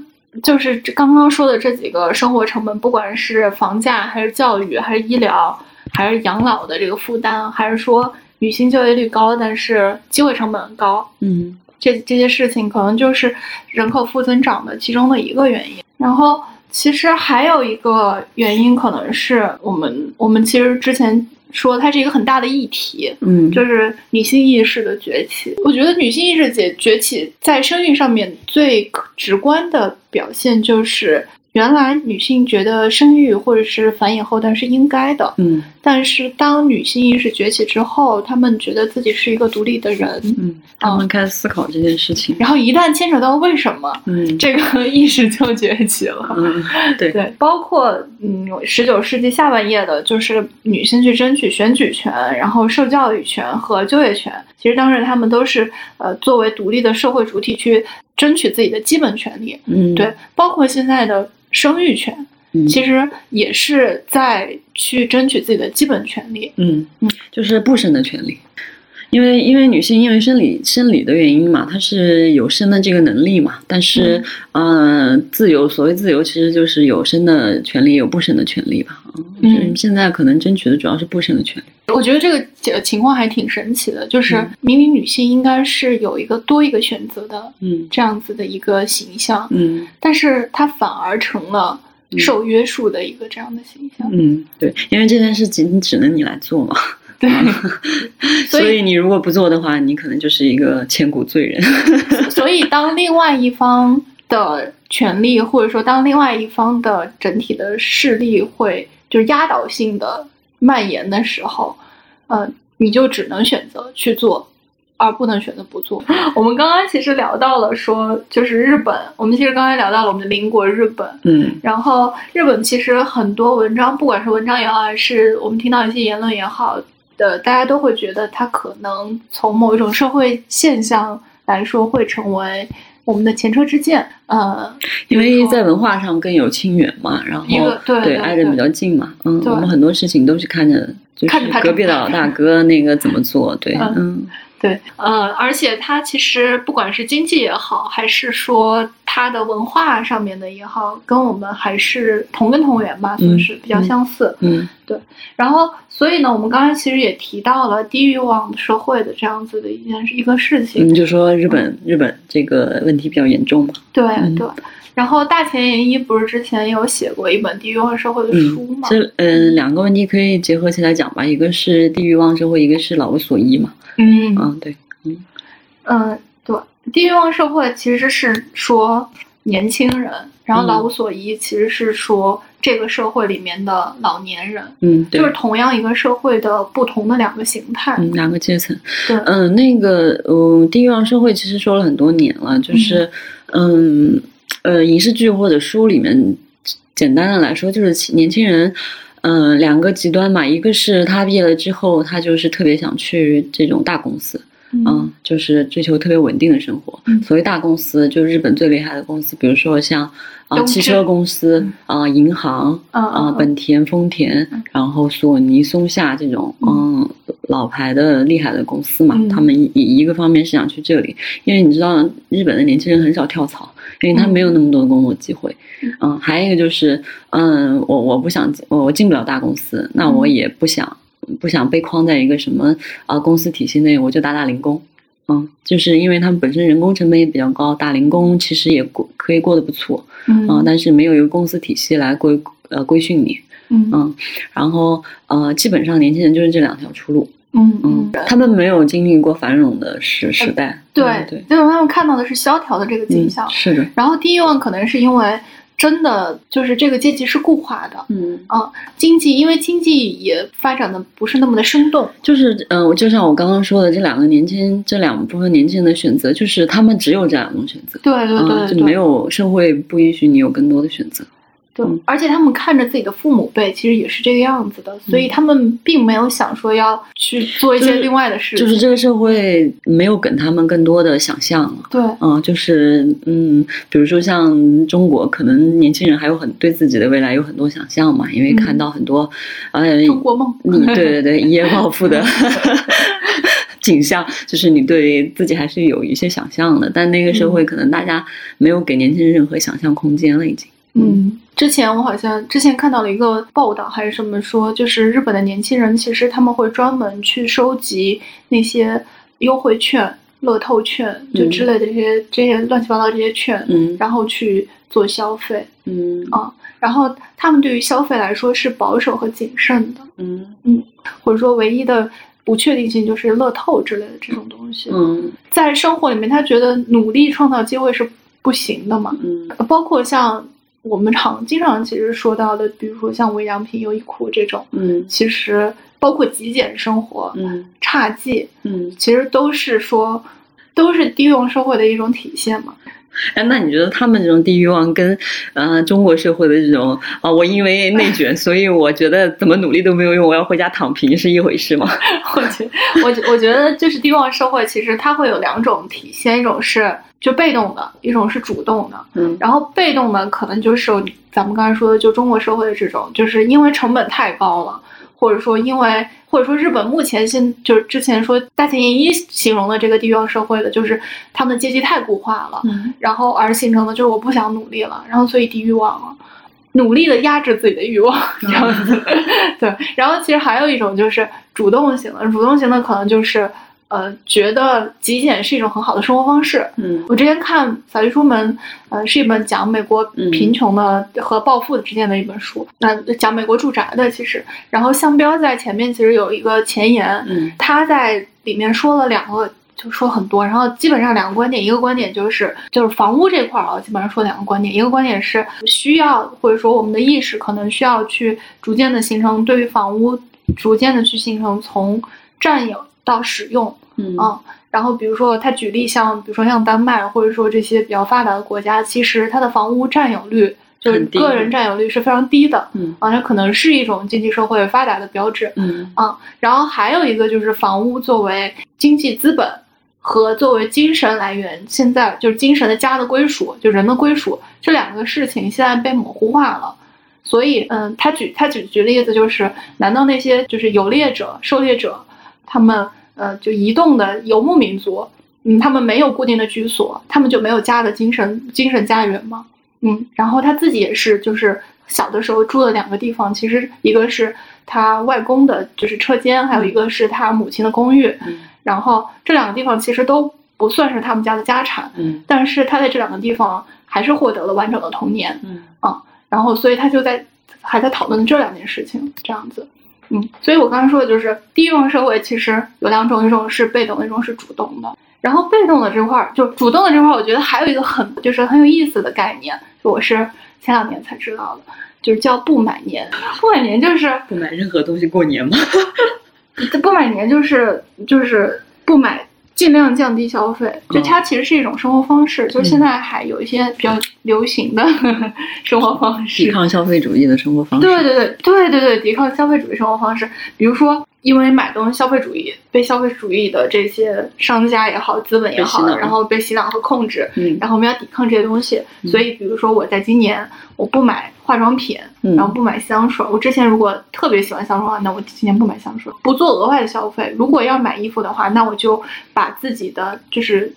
就是刚刚说的这几个生活成本，不管是房价还是教育还是医疗还是养老的这个负担，还是说女性就业率高，但是机会成本高，
嗯。
这这些事情可能就是人口负增长的其中的一个原因，然后其实还有一个原因，可能是我们我们其实之前说它是一个很大的议题，
嗯，
就是女性意识的崛起。我觉得女性意识崛崛起在生育上面最直观的表现就是。原来女性觉得生育或者是繁衍后代是应该的，
嗯，
但是当女性意识崛起之后，她们觉得自己是一个独立的人，
嗯，她们开始思考这件事情。
然后一旦牵扯到为什么，
嗯，
这个 意识就崛起了，
嗯，对
对，包括嗯，十九世纪下半叶的，就是女性去争取选举权，然后受教育权和就业权，其实当时她们都是呃作为独立的社会主体去争取自己的基本权利，
嗯，
对，包括现在的。生育权，其实也是在去争取自己的基本权利。
嗯嗯，就是不生的权利，因为因为女性因为生理生理的原因嘛，她是有生的这个能力嘛。但是，嗯，自由所谓自由，其实就是有生的权利，有不生的权利吧。嗯，现在可能争取的主要是不生的权利。
我觉得这个情况还挺神奇的，就是明明女性应该是有一个多一个选择的，
嗯，
这样子的一个形象，
嗯，
但是她反而成了受约束的一个这样的形象，
嗯，对，因为这件事情只能你来做嘛，
对，
所以你如果不做的话，你可能就是一个千古罪人。
所以当另外一方的权利，或者说当另外一方的整体的势力会就是压倒性的。蔓延的时候，呃，你就只能选择去做，而不能选择不做。我们刚刚其实聊到了说，就是日本，我们其实刚才聊到了我们的邻国日本，
嗯，
然后日本其实很多文章，不管是文章也好，还是我们听到一些言论也好的，大家都会觉得它可能从某一种社会现象来说会成为。我们的前车之鉴，呃，
因为在文化上更有亲缘嘛，然后
对
挨着比较近嘛，嗯，
我
们很多事情都是看着就是隔壁的老大哥那个怎么做，对，嗯。
对，呃，而且它其实不管是经济也好，还是说它的文化上面的也好，跟我们还是同根同源吧，算是比较相似。
嗯，
对。然后，所以呢，我们刚才其实也提到了低欲望社会的这样子的一件一个事情。
你就说日本，日本这个问题比较严重嘛？
对对。然后大前研一不是之前有写过一本低欲望社会的书吗？
这嗯，两个问题可以结合起来讲吧，一个是低欲望社会，一个是老无所依嘛。
嗯
嗯对，嗯
嗯对，低欲望社会其实是说年轻人，然后老无所依其实是说这个社会里面的老年人，
嗯，
就是同样一个社会的不同的两个形态，嗯
两个阶层。
对，
嗯，那个嗯，低欲望社会其实说了很多年了，就是嗯呃，影视剧或者书里面，简单的来说就是年轻人。嗯，两个极端嘛，一个是他毕业了之后，他就是特别想去这种大公司，嗯，就是追求特别稳定的生活。所谓大公司，就日本最厉害的公司，比如说像啊汽车公司啊、银行啊、本田、丰田，然后索尼、松下这种嗯。老牌的厉害的公司嘛，他们一一个方面是想去这里，因为你知道日本的年轻人很少跳槽。因为他没有那么多的工作机会，嗯，还有一个就是，嗯，我我不想我我进不了大公司，那我也不想不想被框在一个什么啊公司体系内，我就打打零工，嗯，就是因为他们本身人工成本也比较高，打零工其实也过可以过得不错，嗯，但是没有一个公司体系来规呃规训你，
嗯。
嗯，然后呃，基本上年轻人就是这两条出路，
嗯
嗯，他们没有经历过繁荣的时时代，
对
对，
因为他们看到的是萧条的这个景象，
是的，
然后第一问可能是因为。真的就是这个阶级是固化的，
嗯。
啊，经济因为经济也发展的不是那么的生动，
就是嗯，就像我刚刚说的，这两个年轻这两部分年轻人的选择，就是他们只有这两种选择，
对对对，
就没有社会不允许你有更多的选择。
对，而且他们看着自己的父母辈，其实也是这个样子的，所以他们并没有想说要去做一些另外的事
情。就是这个社会没有给他们更多的想象。
对，
嗯，就是嗯，比如说像中国，可能年轻人还有很对自己的未来有很多想象嘛，因为看到很多呃
中国梦，
你对对对一夜暴富的 景象，就是你对自己还是有一些想象的。但那个社会可能大家没有给年轻人任何想象空间了，已经。
嗯，之前我好像之前看到了一个报道还是什么说，就是日本的年轻人其实他们会专门去收集那些优惠券、乐透券就之类的这些这些乱七八糟这些券，
嗯，
然后去做消费，
嗯。
啊，然后他们对于消费来说是保守和谨慎的，
嗯。
嗯，或者说唯一的不确定性就是乐透之类的这种东西，
嗯，
在生活里面他觉得努力创造机会是不行的嘛，
嗯，
包括像。我们常经常其实说到的，比如说像无印良品、优衣库这种，
嗯，
其实包括极简生活，
嗯，
侘寂，
嗯，
其实都是说，都是低欲望社会的一种体现嘛。
哎，那你觉得他们这种低欲望跟，呃，中国社会的这种啊，我因为内卷，所以我觉得怎么努力都没有用，我要回家躺平，是一回事吗？
我觉，我我觉得就是低欲望社会，其实它会有两种体现，一种是。就被动的一种是主动的，
嗯，
然后被动的可能就是咱们刚才说的，就中国社会的这种，就是因为成本太高了，或者说因为或者说日本目前现就是之前说大前研一形容的这个地方社会的，就是他们的阶级太固化了，
嗯，
然后而形成的就是我不想努力了，然后所以低欲望了，努力的压制自己的欲望这样子，对，然后其实还有一种就是主动型的，主动型的可能就是。呃，觉得极简是一种很好的生活方式。
嗯，
我之前看《法律出门》，呃，是一本讲美国贫穷的和暴富之间的一本书。那讲美国住宅的，其实，然后向标在前面其实有一个前言，
嗯，
他在里面说了两个，就说很多，然后基本上两个观点，一个观点就是就是房屋这块儿啊，基本上说两个观点，一个观点是需要或者说我们的意识可能需要去逐渐的形成对于房屋逐渐的去形成从占有。到使用，
嗯。
然后比如说他举例，像比如说像丹麦，或者说这些比较发达的国家，其实它的房屋占有率，就是个人占有率是非常低的，
嗯。
啊，它可能是一种经济社会发达的标志，
嗯。
啊，然后还有一个就是房屋作为经济资本和作为精神来源，现在就是精神的家的归属，就人的归属这两个事情现在被模糊化了，所以，嗯，他举他举举例子就是，难道那些就是游猎者、狩猎者，他们？呃，就移动的游牧民族，嗯，他们没有固定的居所，他们就没有家的精神精神家园嘛？嗯，然后他自己也是，就是小的时候住的两个地方，其实一个是他外公的，就是车间，还有一个是他母亲的公寓。
嗯，
然后这两个地方其实都不算是他们家的家产。
嗯，
但是他在这两个地方还是获得了完整的童年。
嗯，
啊，然后所以他就在还在讨论这两件事情，这样子。嗯，所以我刚才说的就是第一种社会其实有两种，一种是被动，一种是主动的。然后被动的这块儿，就主动的这块儿，我觉得还有一个很就是很有意思的概念，就我是前两年才知道的，就是叫不买年。不买年就是
不买任何东西过年吗？
不买年就是就是不买。尽量降低消费，就它其实是一种生活方式，就是现在还有一些比较流行的 生活方式，
抵抗消费主义的生活方式。
对对对对对对，抵抗消费主义生活方式，比如说。因为买东西消费主义被消费主义的这些商家也好，资本也好，然后被洗脑和控制，然后我们要抵抗这些东西。所以，比如说我在今年我不买化妆品，然后不买香水。我之前如果特别喜欢香水的话，那我今年不买香水，不做额外的消费。如果要买衣服的话，那我就把自己的就是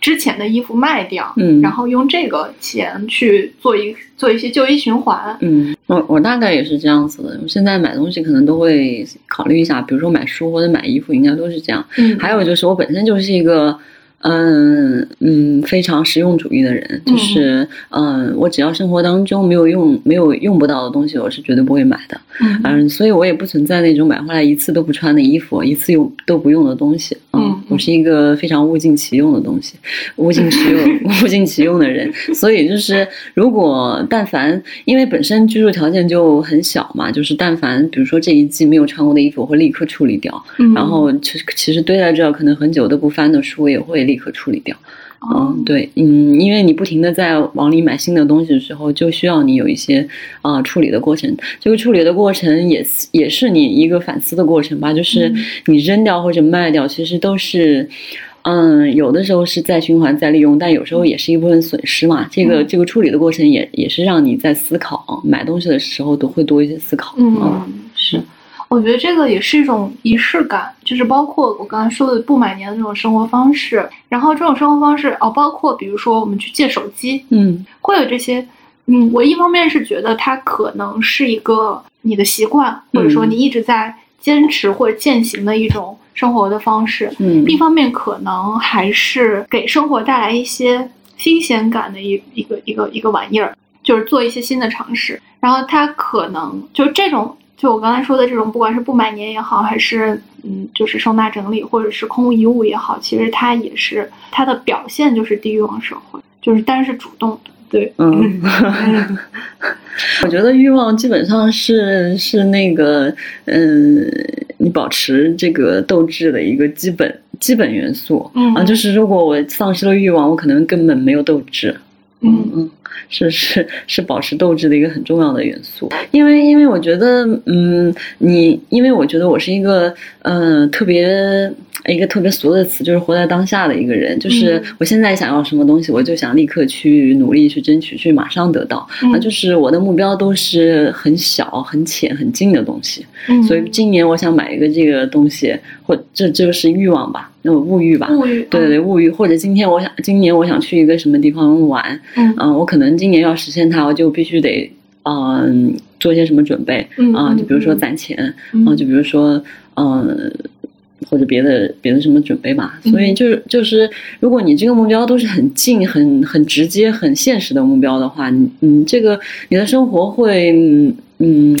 之前的衣服卖掉，
嗯，
然后用这个钱去做一做一些就医循环。
嗯，我我大概也是这样子的。我现在买东西可能都会考虑一下。比如说买书或者买衣服，应该都是这样。
嗯，
还有就是我本身就是一个嗯嗯，非常实用主义的人，就是嗯，我只要生活当中没有用、没有用不到的东西，我是绝对不会买的。嗯，所以我也不存在那种买回来一次都不穿的衣服，一次用都不用的东西。嗯，我是一个非常物尽其用的东西，物尽其用、物尽其用的人。所以就是，如果但凡因为本身居住条件就很小嘛，就是但凡比如说这一季没有穿过的衣服，我会立刻处理掉。嗯，然后其实其实堆在这可能很久都不翻的书也会。立刻处理掉，嗯，对，嗯，因为你不停的在往里买新的东西的时候，就需要你有一些啊处理的过程。这个处理的过程也也是你一个反思的过程吧，就是你扔掉或者卖掉，其实都是，嗯，有的时候是再循环再利用，但有时候也是一部分损失嘛。这个这个处理的过程也也是让你在思考，买东西的时候都会多一些思考。
嗯，是。我觉得这个也是一种仪式感，就是包括我刚才说的不买年的这种生活方式，然后这种生活方式哦，包括比如说我们去借手机，
嗯，
会有这些，嗯，我一方面是觉得它可能是一个你的习惯，或者说你一直在坚持或者践行的一种生活的方式，
嗯，
一方面可能还是给生活带来一些新鲜感的一一个一个一个玩意儿，就是做一些新的尝试，然后它可能就这种。就我刚才说的这种，不管是不买年也好，还是嗯，就是收纳整理，或者是空无一物也好，其实它也是它的表现，就是低欲望社会，就是但是主动的，对，
嗯，我觉得欲望基本上是是那个嗯，你保持这个斗志的一个基本基本元素，
嗯。
啊，就是如果我丧失了欲望，我可能根本没有斗志，嗯。嗯。是是是，保持斗志的一个很重要的元素。因为因为我觉得，嗯，你因为我觉得我是一个，嗯，特别一个特别俗的词，就是活在当下的一个人。就是我现在想要什么东西，我就想立刻去努力去争取，去马上得到。啊，就是我的目标都是很小、很浅、很近的东西。所以今年我想买一个这个东西，或这这个是欲望吧。物欲吧，
物欲，
对对物欲，或者今天我想，今年我想去一个什么地方玩，
嗯，
我可能今年要实现它，我就必须得，嗯，做些什么准备，啊，就比如说攒钱，啊，就比如说，嗯，或者别的别的什么准备吧。所以就是就是，如果你这个目标都是很近、很很直接、很现实的目标的话，你你这个你的生活会，嗯，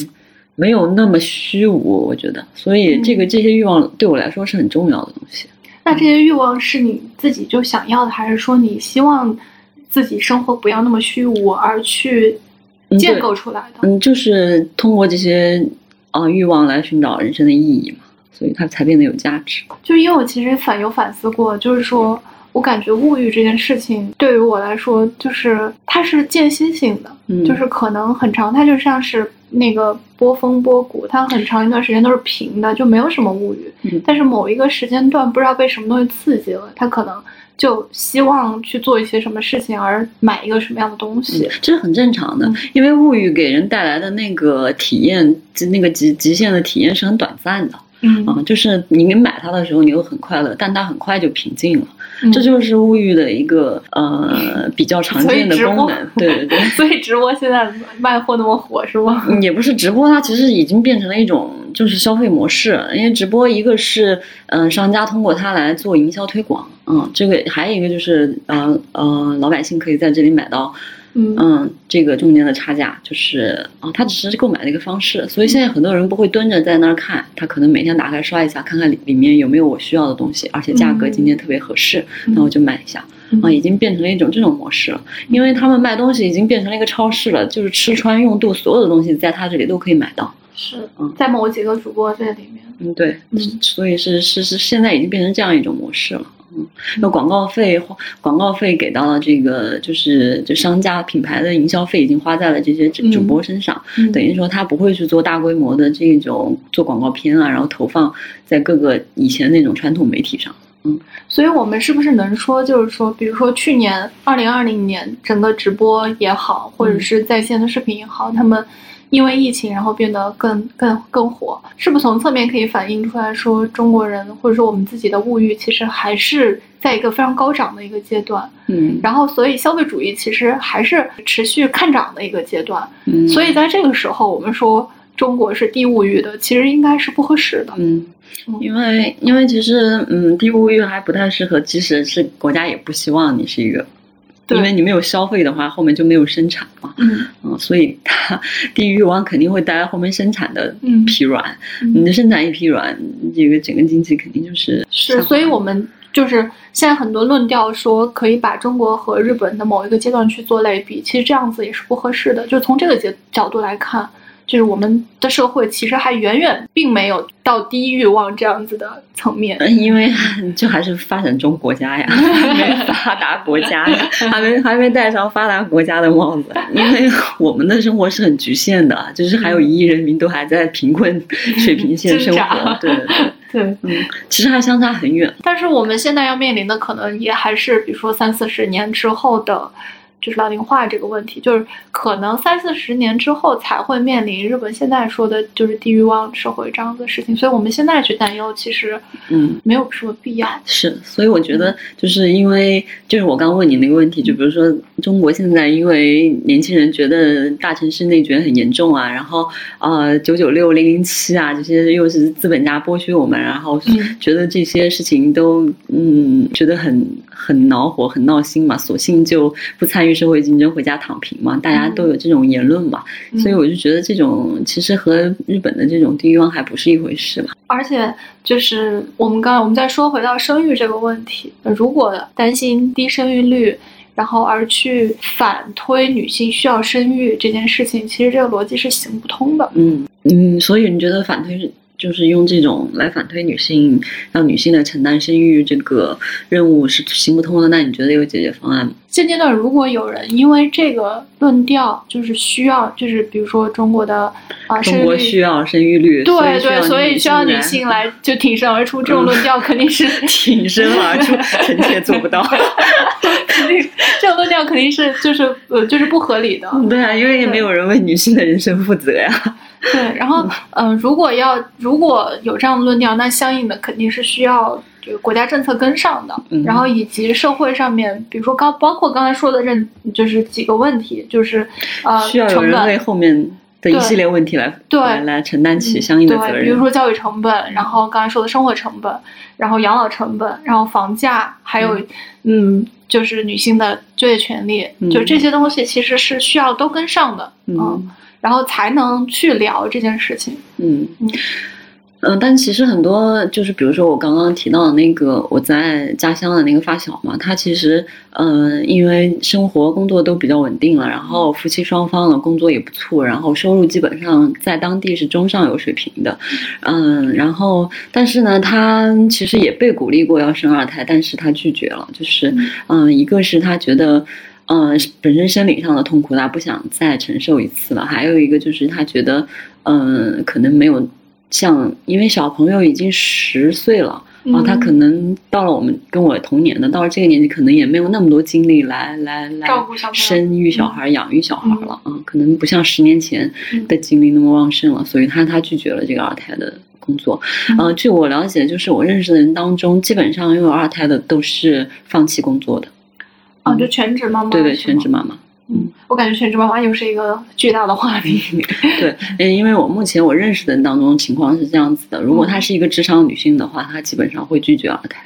没有那么虚无，我觉得。所以这个这些欲望对我来说是很重要的东西。
那这些欲望是你自己就想要的，还是说你希望自己生活不要那么虚无而去建构出来的？
嗯，就是通过这些啊欲望来寻找人生的意义嘛，所以它才变得有价值。
就因为我其实反有反思过，就是说我感觉物欲这件事情对于我来说，就是它是间歇性的，就是可能很长，它就像是。那个波峰波谷，它很长一段时间都是平的，就没有什么物欲。但是某一个时间段，不知道被什么东西刺激了，他可能就希望去做一些什么事情，而买一个什么样的东西，
这是很正常的。因为物欲给人带来的那个体验，那个极极限的体验是很短暂的。
嗯
啊，就是你买它的时候，你又很快乐，但它很快就平静了。这就是物欲的一个呃比较常见的功能，对对对。
所以直播现在卖货那么火是吗？
也不是直播，它其实已经变成了一种就是消费模式。因为直播一个是嗯商家通过它来做营销推广，嗯，这个还有一个就是呃呃老百姓可以在这里买到。嗯，这个中间的差价就是啊，它只是购买的一个方式，所以现在很多人不会蹲着在那儿看，他可能每天打开刷一下，看看里里面有没有我需要的东西，而且价格今天特别合适，那我就买一下啊，已经变成了一种这种模式了，因为他们卖东西已经变成了一个超市了，就是吃穿用度所有的东西在他这里都可以买到，
是嗯，在某几个主播这里面，
嗯对，所以是是是现在已经变成这样一种模式了。嗯那广告费，广告费给到了这个，就是就商家品牌的营销费已经花在了这些主播身上，等于说他不会去做大规模的这种做广告片啊，然后投放在各个以前那种传统媒体上。嗯，
所以我们是不是能说，就是说，比如说去年二零二零年整个直播也好，或者是在线的视频也好，他们。因为疫情，然后变得更更更火，是不是从侧面可以反映出来说，中国人或者说我们自己的物欲其实还是在一个非常高涨的一个阶段，
嗯，
然后所以消费主义其实还是持续看涨的一个阶段，
嗯，
所以在这个时候，我们说中国是低物欲的，其实应该是不合适的，
嗯，因为因为其实嗯，低物欲还不太适合，即使是国家也不希望你是一个，因为你没有消费的话，后面就没有生产嘛。
嗯
嗯，所以它低欲望肯定会带来后面生产的疲软。
嗯，
你的生产一疲软，这个整个经济肯定就是
是。所以我们就是现在很多论调说可以把中国和日本的某一个阶段去做类比，其实这样子也是不合适的。就从这个角角度来看。就是我们的社会其实还远远并没有到低欲望这样子的层面，
因为 就还是发展中国家呀，发达国家还没还没戴上发达国家的帽子，因为我们的生活是很局限的，就是还有一亿人民都还在贫困 水平线生活，对对
对，
嗯，其实还相差很远。
但是我们现在要面临的可能也还是，比如说三四十年之后的。就是老龄化这个问题，就是可能三四十年之后才会面临日本现在说的就是低欲望社会这样子的事情，所以我们现在去担忧，其实
嗯
没有什么必要。
是，所以我觉得就是因为就是我刚问你那个问题，就比如说中国现在因为年轻人觉得大城市内卷很严重啊，然后呃九九六零零七啊这些又是资本家剥削我们，然后觉得这些事情都嗯觉得很很恼火很闹心嘛，索性就不参与。社会竞争回家躺平嘛，大家都有这种言论嘛，所以我就觉得这种其实和日本的这种低欲望还不是一回事嘛。
而且就是我们刚才我们再说回到生育这个问题，如果担心低生育率，然后而去反推女性需要生育这件事情，其实这个逻辑是行不通的。
嗯嗯，所以你觉得反推？就是用这种来反推女性，让女性来承担生育这个任务是行不通的。那你觉得有解决方案吗？
现阶段，如果有人因为这个论调，就是需要，就是比如说中国的啊，
中国需要生育率，
对对，所以需要女性来就挺身而出，这种论调肯定是
挺身而出，臣妾做不到。
肯 定这种论调肯定是就是呃就是不合理的。
对啊，因为也没有人为女性的人生负责呀。
对，然后，嗯，如果要如果有这样的论调，那相应的肯定是需要这个国家政策跟上的，然后以及社会上面，比如说刚包括刚才说的认，就是几个问题，就是呃，
需要有人为后面的一系列问题来
对
来承担起相应的责任，
比如说教育成本，然后刚才说的生活成本，然后养老成本，然后房价，还有嗯，就是女性的就业权利，就这些东西其实是需要都跟上的，嗯。然后才能去聊这件事情。
嗯嗯嗯，但其实很多就是，比如说我刚刚提到的那个我在家乡的那个发小嘛，他其实嗯，因为生活工作都比较稳定了，然后夫妻双方的工作也不错，然后收入基本上在当地是中上游水平的。嗯，然后但是呢，他其实也被鼓励过要生二胎，但是他拒绝了，就是嗯，一个是他觉得。嗯，本身生理上的痛苦他不想再承受一次了。还有一个就是他觉得，嗯，可能没有像，因为小朋友已经十岁了，然后他可能到了我们跟我同年的，到了这个年纪，可能也没有那么多精力来来来生育小孩、养育小孩了啊，可能不像十年前的精力那么旺盛了，所以他他拒绝了这个二胎的工作。呃，据我了解，就是我认识的人当中，基本上拥有二胎的都是放弃工作的。
啊，就全职妈妈。
对对，全职妈妈。
嗯，我感觉全职妈妈又是一个巨大的话题。
对，嗯，因为我目前我认识的人当中情况是这样子的：如果她是一个职场女性的话，她基本上会拒绝二胎。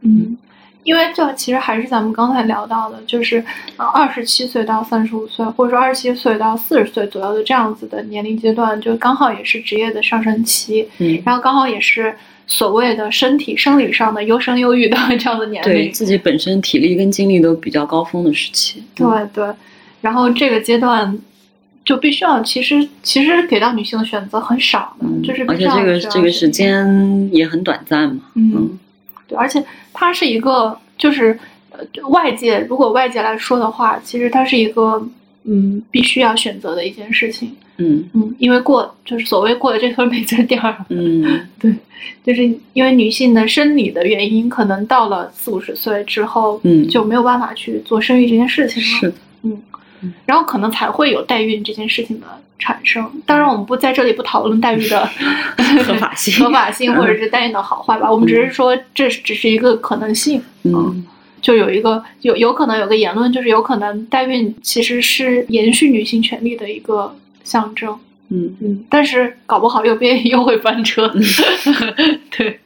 嗯，因为这其实还是咱们刚才聊到的，就是二十七岁到三十五岁，或者说二十七岁到四十岁左右的这样子的年龄阶段，就刚好也是职业的上升期。
嗯，
然后刚好也是。所谓的身体生理上的优生优育的 这样的年龄，
对自己本身体力跟精力都比较高峰的时期。
对对，然后这个阶段就必须要，其实其实给到女性的选择很少的，就是
而且这个这个时间也很短暂嘛。
嗯，对，而且它是一个，就是呃，外界如果外界来说的话，其实它是一个嗯，必须要选择的一件事情。
嗯
嗯，因为过就是所谓过了这村没这店儿。
嗯，
对，就是因为女性的生理的原因，可能到了四五十岁之后，
嗯，
就没有办法去做生育这件事情了。
是的，
嗯，然后可能才会有代孕这件事情的产生。当然，我们不在这里不讨论代孕的
合法性、
合法性或者是代孕的好坏吧。我们只是说这只是一个可能性。
嗯，
就有一个有有可能有个言论，就是有可能代孕其实是延续女性权利的一个。象征，嗯嗯，但是搞不好右边又会翻车。对。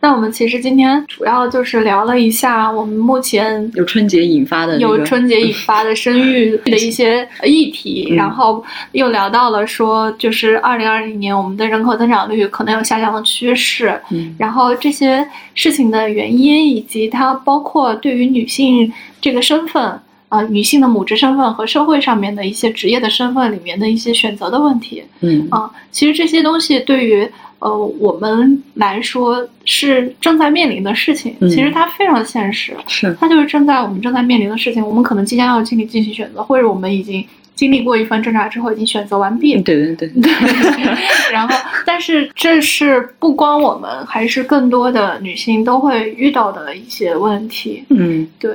那我们其实今天主要就是聊了一下我们目前
有春节引发的
有春节引发的生育 的一些议题，然后又聊到了说，就是二零二零年我们的人口增长率可能有下降的趋势，
嗯，
然后这些事情的原因以及它包括对于女性这个身份啊，女性的母职身份和社会上面的一些职业的身份里面的一些选择的问题，
嗯
啊，其实这些东西对于。呃，我们来说是正在面临的事情，其实它非常现实，
是
它就是正在我们正在面临的事情。我们可能即将要经历进行选择，或者我们已经经历过一番挣扎之后，已经选择完毕。
对对对
对。然后，但是这是不光我们，还是更多的女性都会遇到的一些问题。
嗯，
对。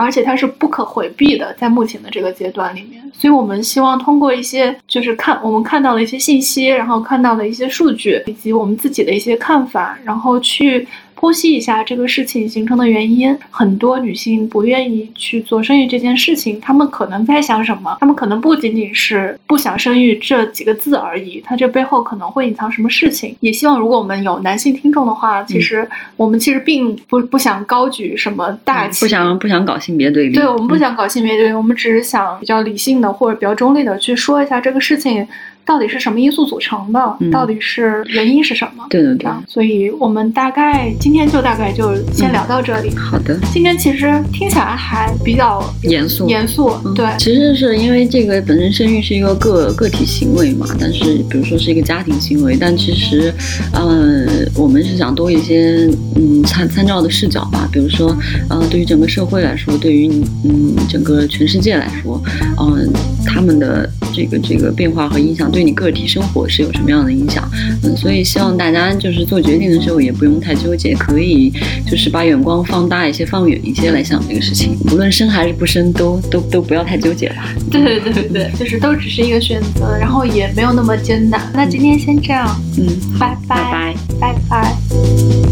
而且它是不可回避的，在目前的这个阶段里面，所以我们希望通过一些，就是看我们看到的一些信息，然后看到的一些数据，以及我们自己的一些看法，然后去。剖析一下这个事情形成的原因，很多女性不愿意去做生育这件事情，她们可能在想什么？她们可能不仅仅是不想生育这几个字而已，它这背后可能会隐藏什么事情？也希望如果我们有男性听众的话，其实我们其实并不不想高举什么大旗，
不想不想搞性别对立，
对我们不想搞性别对立，我们只是想比较理性的或者比较中立的去说一下这个事情。到底是什么因素组成的？到底是原因是什么？
对对对。
所以我们大概今天就大概就先聊到这里。
好的。
今天其实听起来还比较
严肃。
严肃。对。
其实是因为这个本身生育是一个个个体行为嘛，但是比如说是一个家庭行为，但其实，呃，我们是想多一些嗯参参照的视角吧。比如说，呃，对于整个社会来说，对于嗯整个全世界来说，嗯，他们的这个这个变化和影响。对你个体生活是有什么样的影响？嗯，所以希望大家就是做决定的时候也不用太纠结，可以就是把眼光放大一些、放远一些来想这个事情。无论生还是不生，都都都不要太纠结吧。
对对对对对，就是都只是一个选择，然后也没有那么艰难。那今天先这样，
嗯，
拜
拜
拜拜拜。